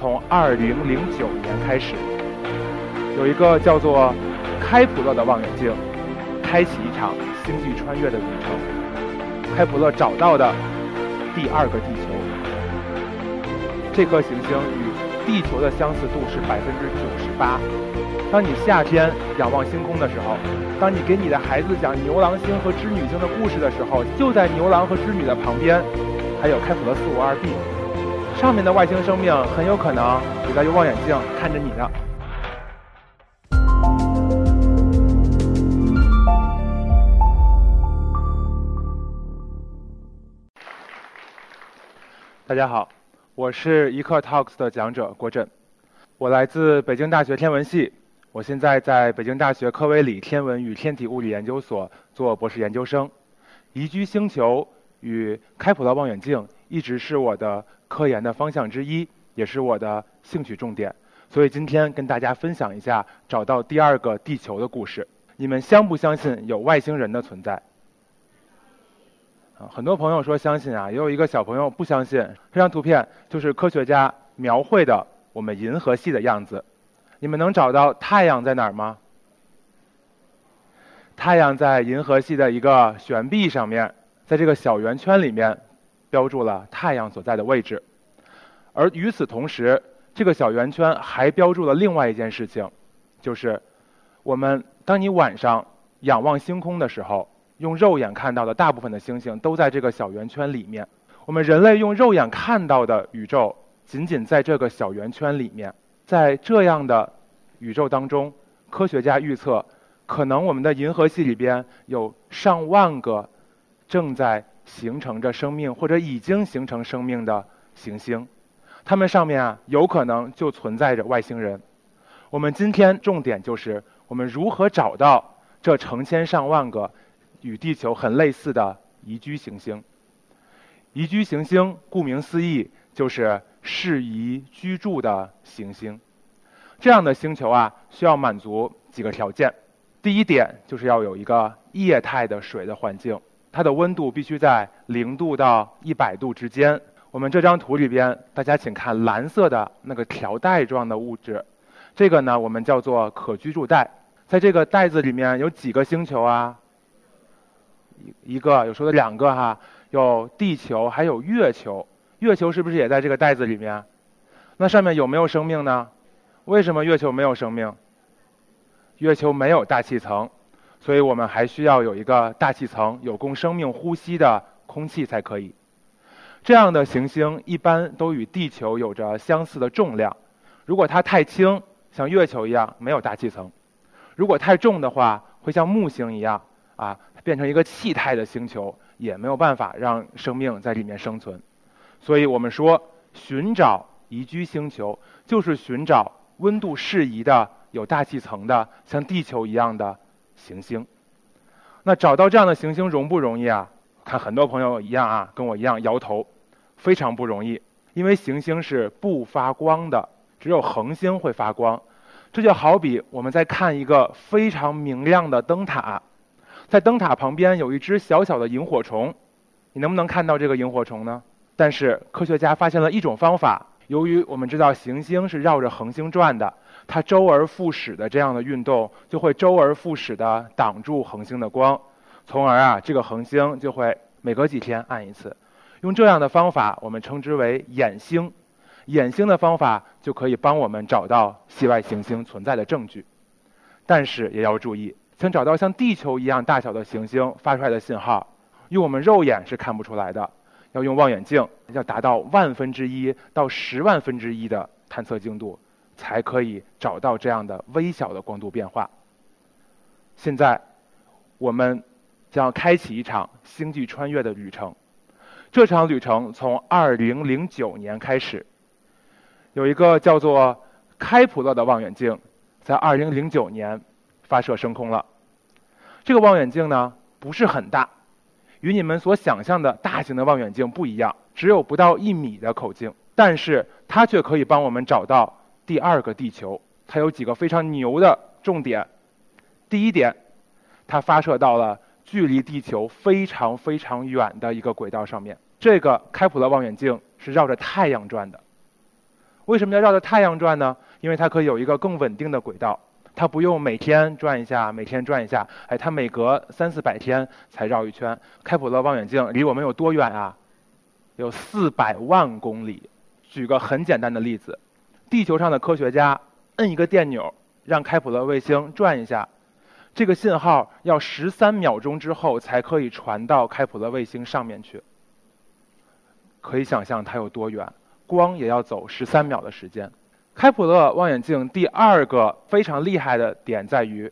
从二零零九年开始，有一个叫做开普勒的望远镜，开启一场星际穿越的旅程。开普勒找到的第二个地球，这颗行星与地球的相似度是百分之九十八。当你夏天仰望星空的时候，当你给你的孩子讲牛郎星和织女星的故事的时候，就在牛郎和织女的旁边，还有开普勒四五二 b，上面的外星生命很有可能也在用望远镜看着你呢。大家好，我是一克 Talks 的讲者郭震，我来自北京大学天文系。我现在在北京大学科维里天文与天体物理研究所做博士研究生，宜居星球与开普勒望远镜一直是我的科研的方向之一，也是我的兴趣重点。所以今天跟大家分享一下找到第二个地球的故事。你们相不相信有外星人的存在？啊，很多朋友说相信啊，也有一个小朋友不相信。这张图片就是科学家描绘的我们银河系的样子。你们能找到太阳在哪儿吗？太阳在银河系的一个悬臂上面，在这个小圆圈里面标注了太阳所在的位置。而与此同时，这个小圆圈还标注了另外一件事情，就是我们当你晚上仰望星空的时候，用肉眼看到的大部分的星星都在这个小圆圈里面。我们人类用肉眼看到的宇宙，仅仅在这个小圆圈里面。在这样的宇宙当中，科学家预测，可能我们的银河系里边有上万个正在形成着生命或者已经形成生命的行星，它们上面啊有可能就存在着外星人。我们今天重点就是我们如何找到这成千上万个与地球很类似的宜居行星。宜居行星顾名思义就是。适宜居住的行星，这样的星球啊，需要满足几个条件。第一点就是要有一个液态的水的环境，它的温度必须在零度到一百度之间。我们这张图里边，大家请看蓝色的那个条带状的物质，这个呢我们叫做可居住带。在这个袋子里面有几个星球啊？一一个，有说的两个哈，有地球，还有月球。月球是不是也在这个袋子里面？那上面有没有生命呢？为什么月球没有生命？月球没有大气层，所以我们还需要有一个大气层，有供生命呼吸的空气才可以。这样的行星一般都与地球有着相似的重量。如果它太轻，像月球一样没有大气层；如果太重的话，会像木星一样啊，变成一个气态的星球，也没有办法让生命在里面生存。所以我们说，寻找宜居星球，就是寻找温度适宜的、有大气层的、像地球一样的行星。那找到这样的行星容不容易啊？看很多朋友一样啊，跟我一样摇头，非常不容易。因为行星是不发光的，只有恒星会发光。这就好比我们在看一个非常明亮的灯塔，在灯塔旁边有一只小小的萤火虫，你能不能看到这个萤火虫呢？但是科学家发现了一种方法，由于我们知道行星是绕着恒星转的，它周而复始的这样的运动就会周而复始的挡住恒星的光，从而啊这个恒星就会每隔几天暗一次。用这样的方法，我们称之为掩星。掩星的方法就可以帮我们找到系外行星存在的证据。但是也要注意，想找到像地球一样大小的行星发出来的信号，用我们肉眼是看不出来的。要用望远镜，要达到万分之一到十万分之一的探测精度，才可以找到这样的微小的光度变化。现在，我们将要开启一场星际穿越的旅程。这场旅程从2009年开始，有一个叫做开普勒的望远镜，在2009年发射升空了。这个望远镜呢，不是很大。与你们所想象的大型的望远镜不一样，只有不到一米的口径，但是它却可以帮我们找到第二个地球。它有几个非常牛的重点。第一点，它发射到了距离地球非常非常远的一个轨道上面。这个开普勒望远镜是绕着太阳转的。为什么要绕着太阳转呢？因为它可以有一个更稳定的轨道，它不用每天转一下，每天转一下，哎，它每隔三四百天才绕一圈。开普勒望远镜离我们有多远啊？有四百万公里。举个很简单的例子，地球上的科学家摁一个电钮，让开普勒卫星转一下，这个信号要十三秒钟之后才可以传到开普勒卫星上面去。可以想象它有多远，光也要走十三秒的时间。开普勒望远镜第二个非常厉害的点在于，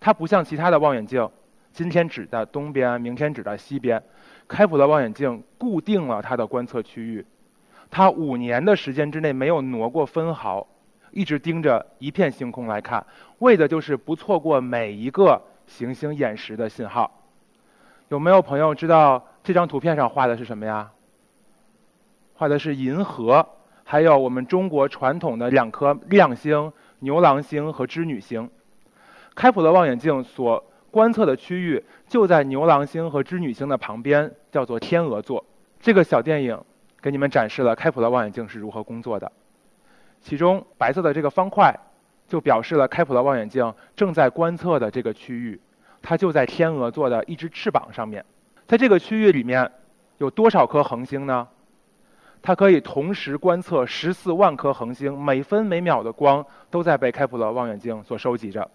它不像其他的望远镜，今天指的东边，明天指的西边。开普勒望远镜固定了它的观测区域。它五年的时间之内没有挪过分毫，一直盯着一片星空来看，为的就是不错过每一个行星眼识的信号。有没有朋友知道这张图片上画的是什么呀？画的是银河，还有我们中国传统的两颗亮星牛郎星和织女星。开普勒望远镜所观测的区域就在牛郎星和织女星的旁边，叫做天鹅座。这个小电影。给你们展示了开普勒望远镜是如何工作的，其中白色的这个方块，就表示了开普勒望远镜正在观测的这个区域，它就在天鹅座的一只翅膀上面，在这个区域里面，有多少颗恒星呢？它可以同时观测十四万颗恒星，每分每秒的光都在被开普勒望远镜所收集着。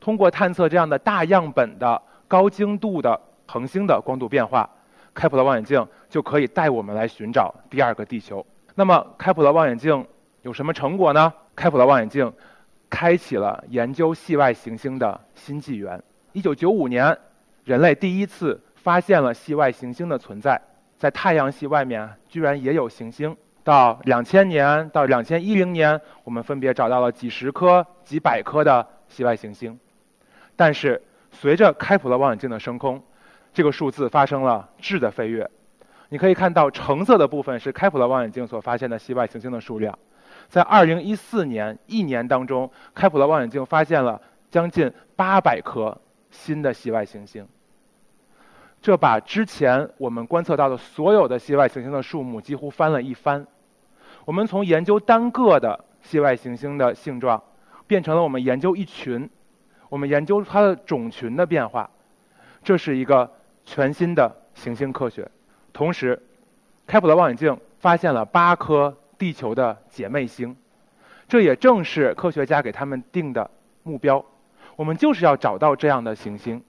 通过探测这样的大样本的高精度的恒星的光度变化。开普勒望远镜就可以带我们来寻找第二个地球。那么，开普勒望远镜有什么成果呢？开普勒望远镜开启了研究系外行星的新纪元。1995年，人类第一次发现了系外行星的存在，在太阳系外面居然也有行星。到2000年到2010年，我们分别找到了几十颗、几百颗的系外行星。但是，随着开普勒望远镜的升空，这个数字发生了质的飞跃，你可以看到橙色的部分是开普勒望远镜所发现的系外行星的数量，在2014年一年当中，开普勒望远镜发现了将近800颗新的系外行星，这把之前我们观测到的所有的系外行星的数目几乎翻了一番。我们从研究单个的系外行星的性状，变成了我们研究一群，我们研究它的种群的变化，这是一个。全新的行星科学，同时，开普勒望远镜发现了八颗地球的姐妹星，这也正是科学家给他们定的目标。我们就是要找到这样的行星。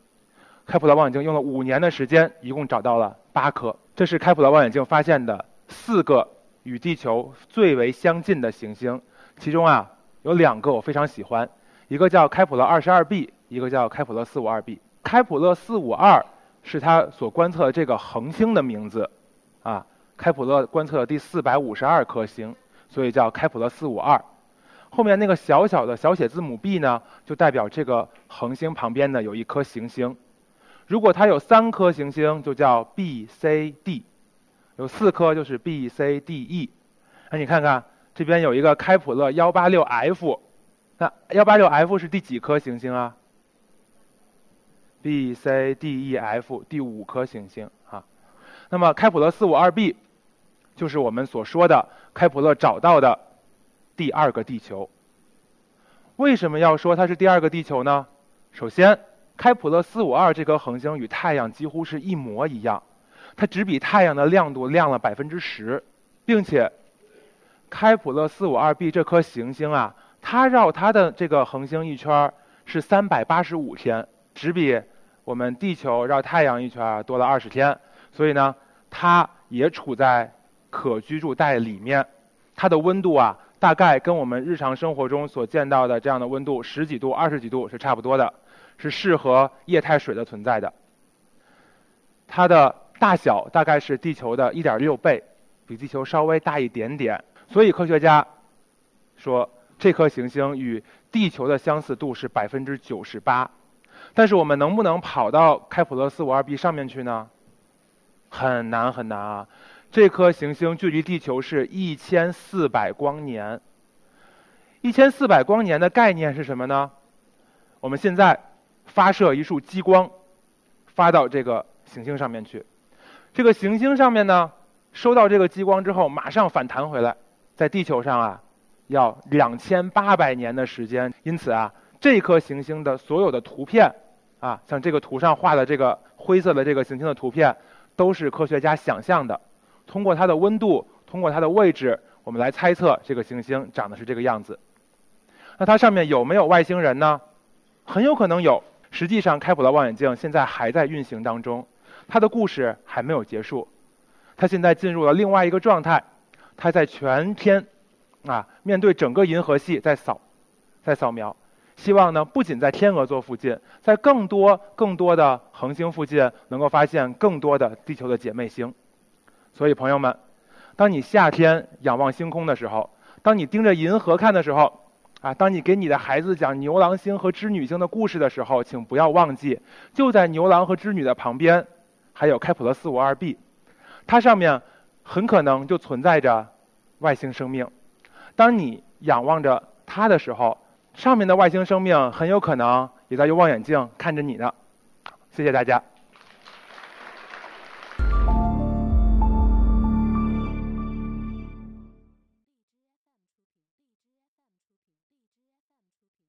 开普勒望远镜用了五年的时间，一共找到了八颗。这是开普勒望远镜发现的四个与地球最为相近的行星，其中啊有两个我非常喜欢，一个叫开普勒二十二 b，一个叫开普勒四五二 b。开普勒四五二。是他所观测的这个恒星的名字，啊，开普勒观测的第四百五十二颗星，所以叫开普勒四五二。后面那个小小的小写字母 b 呢，就代表这个恒星旁边呢有一颗行星。如果它有三颗行星，就叫 B C D；有四颗就是 B C D E。那你看看这边有一个开普勒幺八六 F，那幺八六 F 是第几颗行星啊？B、C、D、E、F 第五颗行星啊，那么开普勒四五二 b 就是我们所说的开普勒找到的第二个地球。为什么要说它是第二个地球呢？首先，开普勒四五二这颗恒星与太阳几乎是一模一样，它只比太阳的亮度亮了百分之十，并且开普勒四五二 b 这颗行星啊，它绕它的这个恒星一圈是三百八十五天，只比。我们地球绕太阳一圈多了二十天，所以呢，它也处在可居住带里面。它的温度啊，大概跟我们日常生活中所见到的这样的温度十几度、二十几度是差不多的，是适合液态水的存在的。它的大小大概是地球的一点六倍，比地球稍微大一点点。所以科学家说，这颗行星与地球的相似度是百分之九十八。但是我们能不能跑到开普勒四五二 b 上面去呢？很难很难啊！这颗行星距离地球是一千四百光年。一千四百光年的概念是什么呢？我们现在发射一束激光，发到这个行星上面去。这个行星上面呢，收到这个激光之后，马上反弹回来，在地球上啊，要两千八百年的时间。因此啊，这颗行星的所有的图片啊，像这个图上画的这个灰色的这个行星的图片，都是科学家想象的。通过它的温度，通过它的位置，我们来猜测这个行星长得是这个样子。那它上面有没有外星人呢？很有可能有。实际上，开普勒望远镜现在还在运行当中，它的故事还没有结束。它现在进入了另外一个状态，它在全天，啊，面对整个银河系在扫，在扫描，希望呢不仅在天鹅座附近，在更多更多的恒星附近能够发现更多的地球的姐妹星。所以，朋友们，当你夏天仰望星空的时候，当你盯着银河看的时候。啊，当你给你的孩子讲牛郎星和织女星的故事的时候，请不要忘记，就在牛郎和织女的旁边，还有开普勒四五二 b，它上面很可能就存在着外星生命。当你仰望着它的时候，上面的外星生命很有可能也在用望远镜看着你呢。谢谢大家。